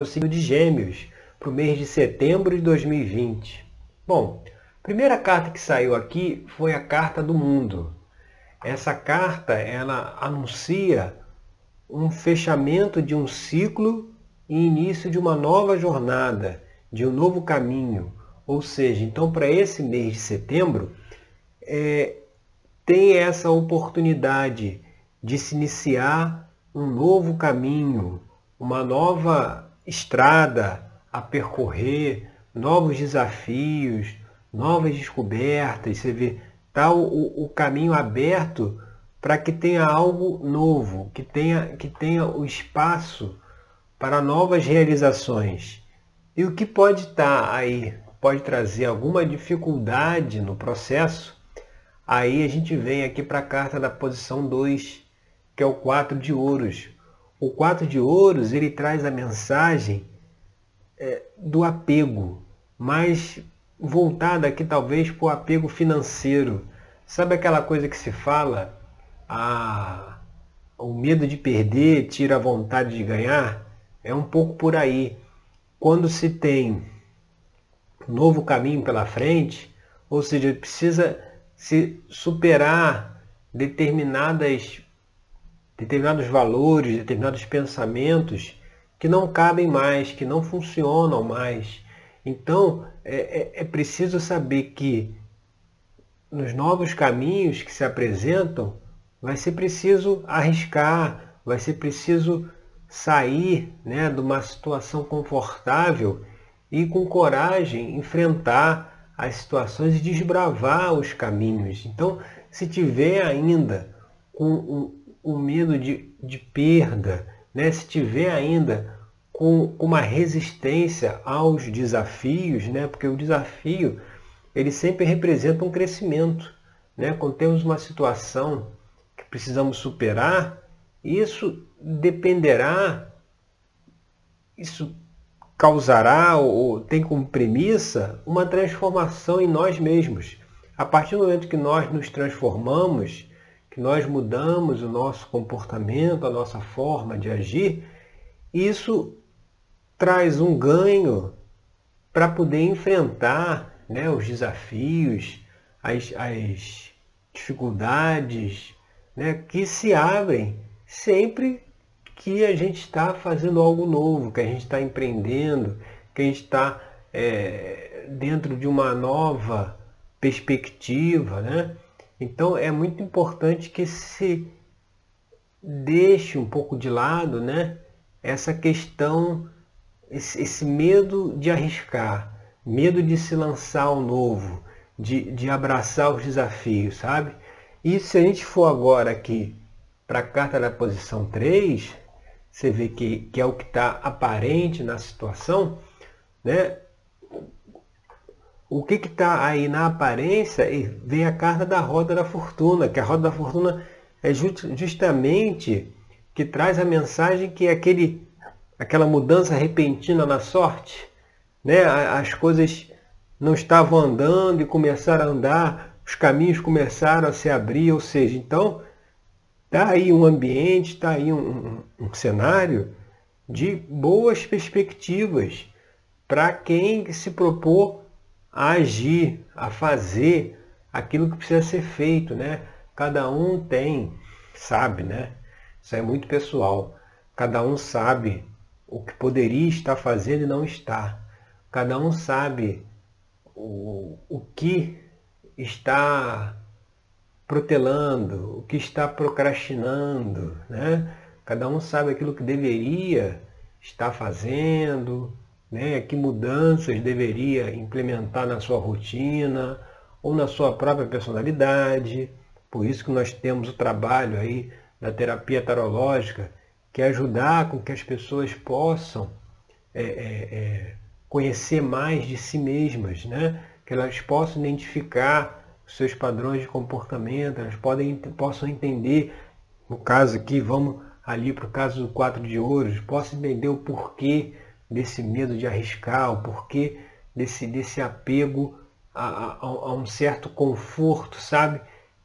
o signo de Gêmeos para o mês de setembro de 2020. Bom, a primeira carta que saiu aqui foi a carta do mundo. Essa carta ela anuncia um fechamento de um ciclo e início de uma nova jornada, de um novo caminho. Ou seja, então para esse mês de setembro é, tem essa oportunidade de se iniciar um novo caminho, uma nova estrada a percorrer, novos desafios, novas descobertas. Você vê, está o, o caminho aberto para que tenha algo novo, que tenha, que tenha o espaço para novas realizações. E o que pode estar tá aí, pode trazer alguma dificuldade no processo, aí a gente vem aqui para a carta da posição 2, que é o 4 de ouros. O quatro de ouros ele traz a mensagem é, do apego, mais voltada aqui talvez para o apego financeiro. Sabe aquela coisa que se fala? Ah, o medo de perder tira a vontade de ganhar? É um pouco por aí. Quando se tem um novo caminho pela frente, ou seja, precisa se superar determinadas determinados valores, determinados pensamentos que não cabem mais, que não funcionam mais. Então, é, é, é preciso saber que nos novos caminhos que se apresentam, vai ser preciso arriscar, vai ser preciso sair né, de uma situação confortável e com coragem enfrentar as situações e desbravar os caminhos. Então, se tiver ainda com o medo de, de perda, né? se tiver ainda com uma resistência aos desafios, né? porque o desafio ele sempre representa um crescimento. Né? Quando temos uma situação que precisamos superar, isso dependerá, isso causará ou tem como premissa uma transformação em nós mesmos. A partir do momento que nós nos transformamos, que nós mudamos o nosso comportamento, a nossa forma de agir, isso traz um ganho para poder enfrentar né, os desafios, as, as dificuldades né, que se abrem sempre que a gente está fazendo algo novo, que a gente está empreendendo, que a gente está é, dentro de uma nova perspectiva. Né? Então é muito importante que se deixe um pouco de lado né, essa questão, esse, esse medo de arriscar, medo de se lançar ao novo, de, de abraçar os desafios, sabe? E se a gente for agora aqui para a carta da posição 3, você vê que, que é o que está aparente na situação, né? O que está aí na aparência vem a carta da roda da fortuna, que a roda da fortuna é justamente que traz a mensagem que é aquele, aquela mudança repentina na sorte, né? as coisas não estavam andando e começaram a andar, os caminhos começaram a se abrir, ou seja, então está aí um ambiente, está aí um, um, um cenário de boas perspectivas para quem se propor a agir, a fazer aquilo que precisa ser feito, né? Cada um tem, sabe, né? Isso é muito pessoal. Cada um sabe o que poderia estar fazendo e não está. Cada um sabe o, o que está protelando, o que está procrastinando, né? Cada um sabe aquilo que deveria estar fazendo, né? que mudanças deveria implementar na sua rotina ou na sua própria personalidade. Por isso que nós temos o trabalho aí da terapia tarológica, que é ajudar com que as pessoas possam é, é, é, conhecer mais de si mesmas, né? que elas possam identificar os seus padrões de comportamento, elas podem, possam entender, no caso aqui, vamos ali para o caso do quatro de ouros, possam entender o porquê desse medo de arriscar, o porquê desse, desse apego a, a, a um certo conforto, sabe?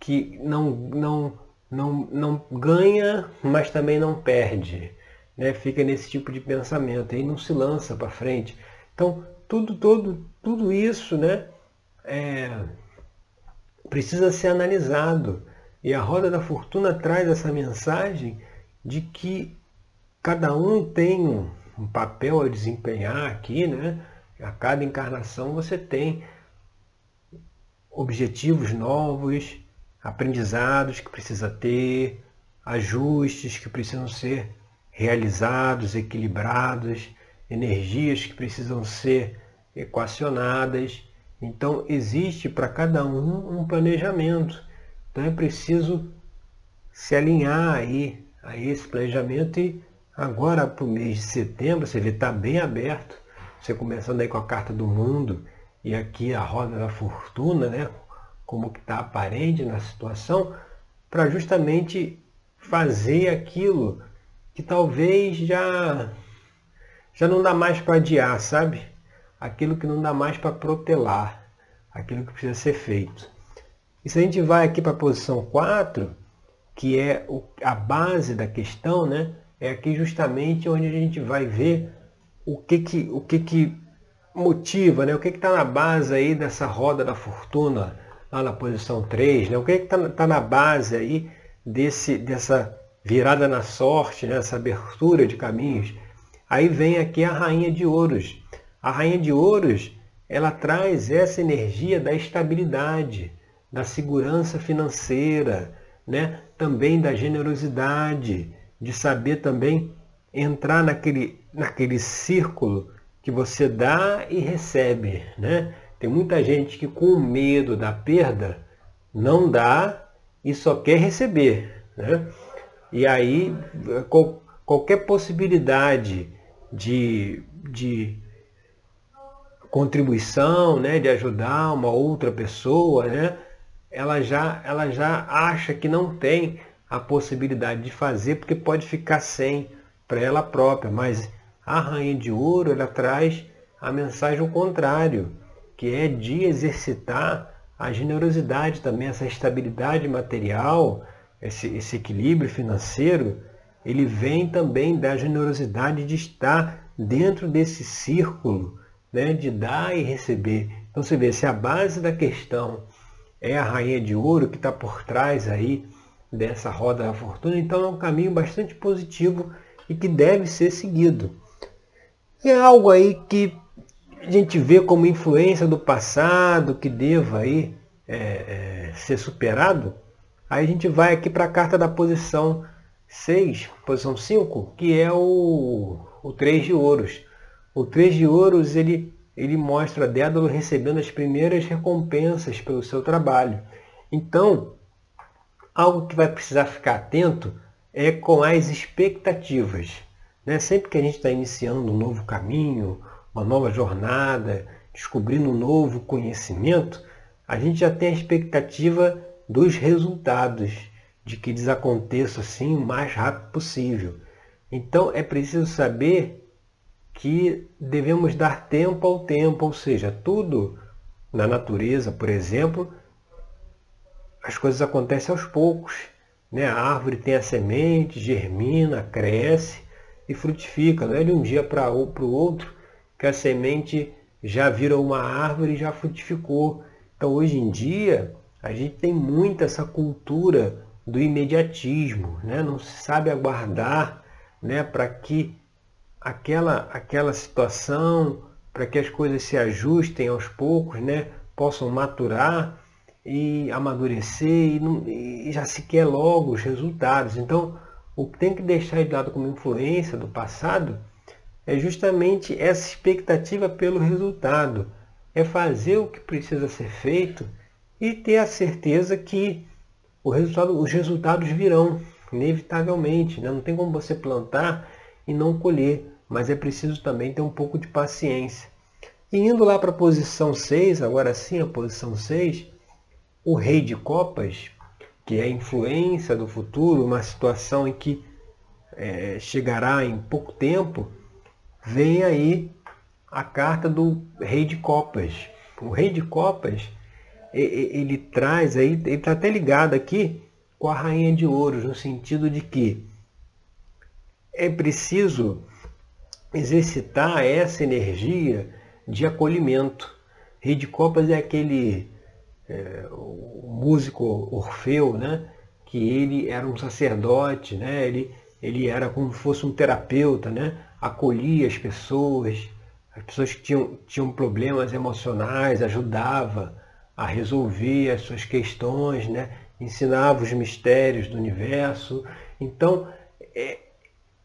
Que não, não, não, não ganha, mas também não perde. né, fica nesse tipo de pensamento, aí não se lança para frente. Então, tudo, todo, tudo isso né, é, precisa ser analisado. E a roda da fortuna traz essa mensagem de que cada um tem um, papel a desempenhar aqui, né? A cada encarnação você tem objetivos novos, aprendizados que precisa ter, ajustes que precisam ser realizados, equilibrados, energias que precisam ser equacionadas. Então existe para cada um um planejamento. Então é preciso se alinhar aí a esse planejamento e agora para o mês de setembro, você vê, está bem aberto. Você começando aí com a carta do mundo e aqui a roda da fortuna, né? Como que está aparente na situação, para justamente fazer aquilo que talvez já já não dá mais para adiar, sabe? Aquilo que não dá mais para protelar, aquilo que precisa ser feito. E se a gente vai aqui para a posição 4, que é a base da questão, né? É aqui justamente onde a gente vai ver o que que, o que, que motiva, né? o que está na base aí dessa roda da fortuna, lá na posição 3, né? o que está tá na base aí desse, dessa virada na sorte, né? essa abertura de caminhos. Aí vem aqui a rainha de ouros. A rainha de ouros, ela traz essa energia da estabilidade, da segurança financeira, né? também da generosidade, de saber também entrar naquele, naquele círculo que você dá e recebe. Né? Tem muita gente que com medo da perda não dá e só quer receber. Né? E aí qual, qualquer possibilidade de, de contribuição, né, de ajudar uma outra pessoa, né, ela já, ela já acha que não tem a possibilidade de fazer porque pode ficar sem para ela própria. Mas a rainha de ouro ela traz a mensagem ao contrário, que é de exercitar a generosidade também, essa estabilidade material, esse, esse equilíbrio financeiro, ele vem também da generosidade de estar dentro desse círculo né, de dar e receber. Então você vê, se a base da questão é a rainha de ouro que está por trás aí dessa roda da fortuna, então é um caminho bastante positivo e que deve ser seguido. É algo aí que a gente vê como influência do passado, que deva aí é, é, ser superado, Aí a gente vai aqui para a carta da posição 6, posição 5, que é o, o 3 de ouros. O 3 de ouros ele, ele mostra Dédalo recebendo as primeiras recompensas pelo seu trabalho. Então, algo que vai precisar ficar atento é com as expectativas. Né? Sempre que a gente está iniciando um novo caminho, uma nova jornada, descobrindo um novo conhecimento, a gente já tem a expectativa dos resultados, de que eles aconteçam assim o mais rápido possível. Então é preciso saber que devemos dar tempo ao tempo, ou seja, tudo na natureza, por exemplo, as coisas acontecem aos poucos. Né? A árvore tem a semente, germina, cresce e frutifica. Não é de um dia para o outro que a semente já vira uma árvore e já frutificou. Então hoje em dia a gente tem muito essa cultura do imediatismo, né? não se sabe aguardar né? para que aquela, aquela situação, para que as coisas se ajustem aos poucos, né? possam maturar e amadurecer e, não, e já se quer logo os resultados. Então, o que tem que deixar de lado como influência do passado é justamente essa expectativa pelo resultado. É fazer o que precisa ser feito e ter a certeza que resultado, os resultados virão, inevitavelmente. Né? Não tem como você plantar e não colher, mas é preciso também ter um pouco de paciência. E indo lá para a posição 6, agora sim a posição 6, o rei de copas, que é a influência do futuro, uma situação em que é, chegará em pouco tempo, vem aí a carta do rei de copas. O rei de copas ele traz aí, ele está até ligado aqui com a rainha de ouros, no sentido de que é preciso exercitar essa energia de acolhimento. Rei de Copas é aquele é, o músico Orfeu, né? que ele era um sacerdote, né? ele, ele era como se fosse um terapeuta, né? acolhia as pessoas, as pessoas que tinham, tinham problemas emocionais, ajudava a resolver as suas questões, né? ensinava os mistérios do universo. Então, é,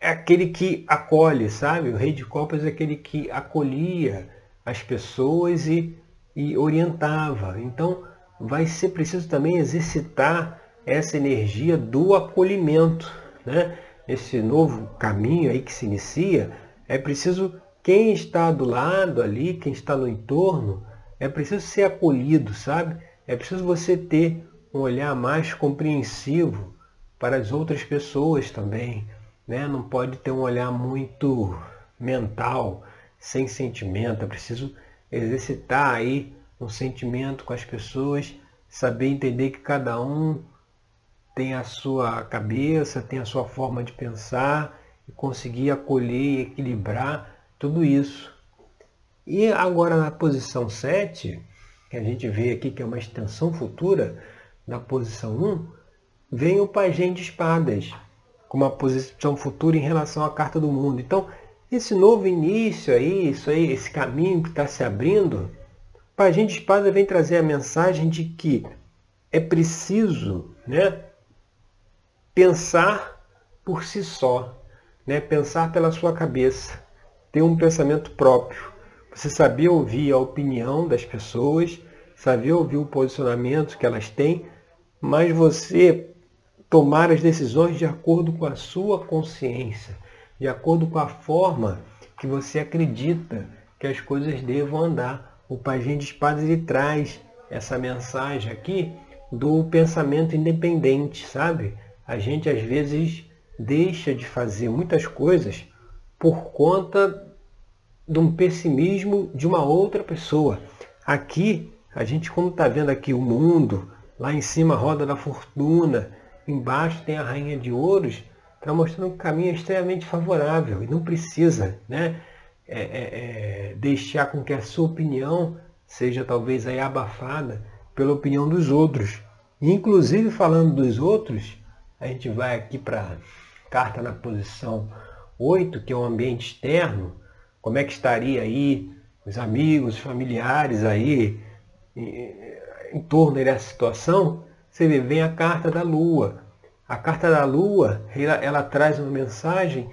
é aquele que acolhe, sabe? O rei de copas é aquele que acolhia as pessoas e, e orientava. Então, vai ser preciso também exercitar essa energia do acolhimento, né? Esse novo caminho aí que se inicia, é preciso quem está do lado ali, quem está no entorno, é preciso ser acolhido, sabe? É preciso você ter um olhar mais compreensivo para as outras pessoas também, né? Não pode ter um olhar muito mental, sem sentimento. É preciso exercitar aí um sentimento com as pessoas, saber entender que cada um tem a sua cabeça, tem a sua forma de pensar e conseguir acolher e equilibrar tudo isso. E agora na posição 7, que a gente vê aqui que é uma extensão futura da posição 1, vem o pajem de espadas, com uma posição futura em relação à carta do mundo. Então, esse novo início aí, isso aí, esse caminho que está se abrindo, o pajem de espadas vem trazer a mensagem de que é preciso né, pensar por si só, né, pensar pela sua cabeça, ter um pensamento próprio. Você saber ouvir a opinião das pessoas, saber ouvir o posicionamento que elas têm, mas você tomar as decisões de acordo com a sua consciência, de acordo com a forma que você acredita que as coisas devam andar. O Pajem de Espadas ele traz essa mensagem aqui do pensamento independente, sabe? A gente às vezes deixa de fazer muitas coisas por conta de um pessimismo de uma outra pessoa. Aqui, a gente como está vendo aqui o mundo, lá em cima a roda da fortuna, embaixo tem a rainha de ouros, está mostrando um caminho extremamente favorável e não precisa né, é, é, é, deixar com que a sua opinião seja talvez aí abafada pela opinião dos outros. Inclusive falando dos outros, a gente vai aqui para a carta na posição 8, que é o ambiente externo, como é que estaria aí os amigos, os familiares aí em, em torno dessa situação, você vê, vem a carta da lua. A carta da lua, ela, ela traz uma mensagem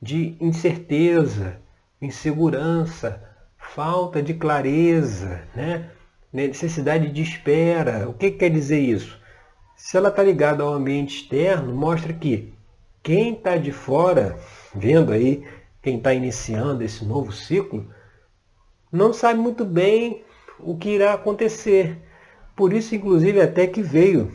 de incerteza, insegurança, falta de clareza, né? necessidade de espera. O que, que quer dizer isso? Se ela está ligada ao ambiente externo, mostra que quem está de fora, vendo aí, quem está iniciando esse novo ciclo, não sabe muito bem o que irá acontecer. Por isso, inclusive, até que veio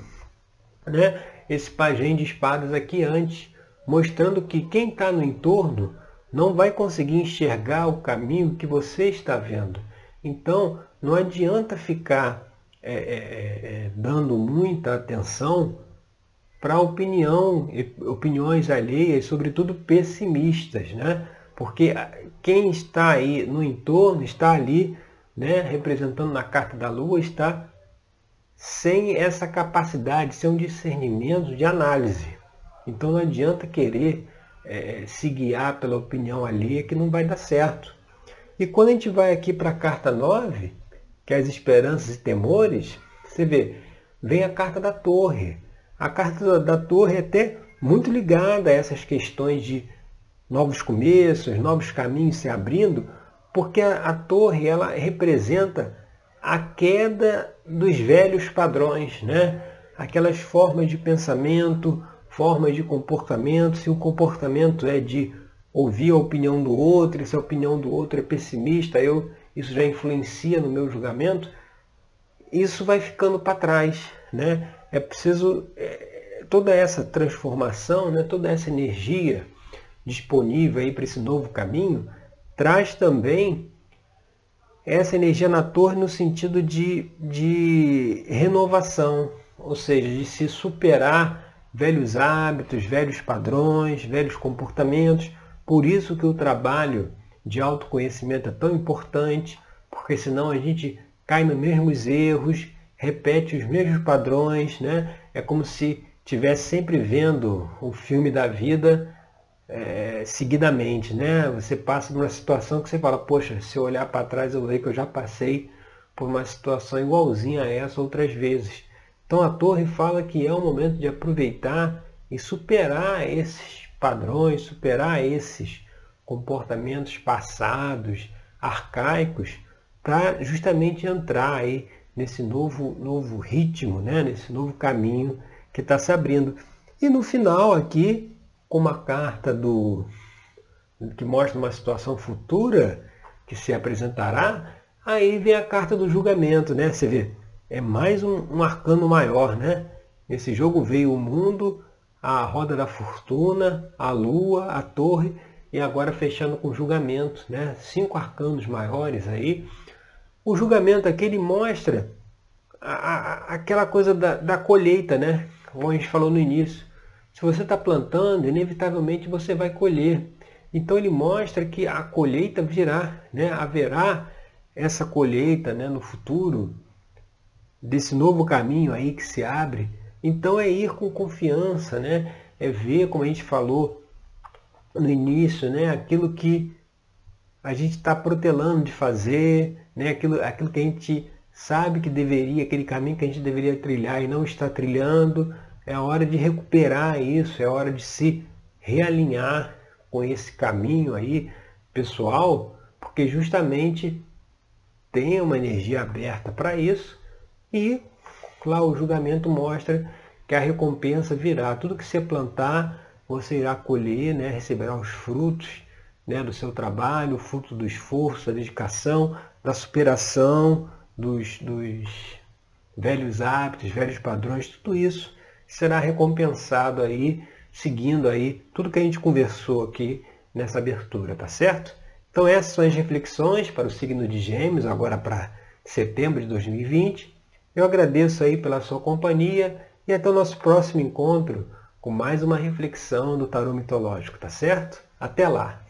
né, esse pajem de espadas aqui antes, mostrando que quem está no entorno não vai conseguir enxergar o caminho que você está vendo. Então, não adianta ficar é, é, é, é dando muita atenção para opinião, opiniões alheias, sobretudo pessimistas, né? Porque quem está aí no entorno está ali né, representando na carta da lua, está sem essa capacidade, sem um discernimento de análise. Então não adianta querer é, se guiar pela opinião alheia que não vai dar certo. E quando a gente vai aqui para a carta 9, que é as esperanças e temores, você vê, vem a carta da torre. A carta da torre é até muito ligada a essas questões de novos começos, novos caminhos se abrindo, porque a, a torre ela representa a queda dos velhos padrões, né? aquelas formas de pensamento, formas de comportamento, se o comportamento é de ouvir a opinião do outro, se a opinião do outro é pessimista, eu, isso já influencia no meu julgamento, isso vai ficando para trás. Né? É preciso é, toda essa transformação, né? toda essa energia disponível para esse novo caminho, traz também essa energia na torre no sentido de, de renovação, ou seja, de se superar velhos hábitos, velhos padrões, velhos comportamentos. Por isso que o trabalho de autoconhecimento é tão importante, porque senão a gente cai nos mesmos erros, repete os mesmos padrões, né? É como se estivesse sempre vendo o filme da vida é, seguidamente, né? Você passa por uma situação que você fala, poxa, se eu olhar para trás eu vejo que eu já passei por uma situação igualzinha a essa outras vezes. Então a torre fala que é o momento de aproveitar e superar esses padrões, superar esses comportamentos passados, arcaicos, para justamente entrar aí nesse novo, novo ritmo, né? nesse novo caminho que está se abrindo. E no final aqui, com uma carta do que mostra uma situação futura que se apresentará, aí vem a carta do julgamento, né? Você vê, é mais um, um arcano maior, né? Nesse jogo veio o mundo, a roda da fortuna, a lua, a torre e agora fechando com julgamento, né? Cinco arcanos maiores aí. O julgamento aqui ele mostra a, a, aquela coisa da, da colheita, né? Como a gente falou no início. Se você está plantando, inevitavelmente você vai colher. Então ele mostra que a colheita virá, né? haverá essa colheita né? no futuro desse novo caminho aí que se abre. Então é ir com confiança, né? É ver, como a gente falou no início, né? Aquilo que a gente está protelando de fazer, né? Aquilo, aquilo que a gente sabe que deveria, aquele caminho que a gente deveria trilhar e não está trilhando. É hora de recuperar isso, é hora de se realinhar com esse caminho aí pessoal, porque justamente tem uma energia aberta para isso e lá o julgamento mostra que a recompensa virá. Tudo que você plantar, você irá colher, né? receberá os frutos né? do seu trabalho, o fruto do esforço, da dedicação, da superação dos, dos velhos hábitos, velhos padrões, tudo isso será recompensado aí, seguindo aí tudo que a gente conversou aqui nessa abertura, tá certo? Então essas são as reflexões para o signo de Gêmeos, agora para setembro de 2020. Eu agradeço aí pela sua companhia e até o nosso próximo encontro com mais uma reflexão do tarô mitológico, tá certo? Até lá!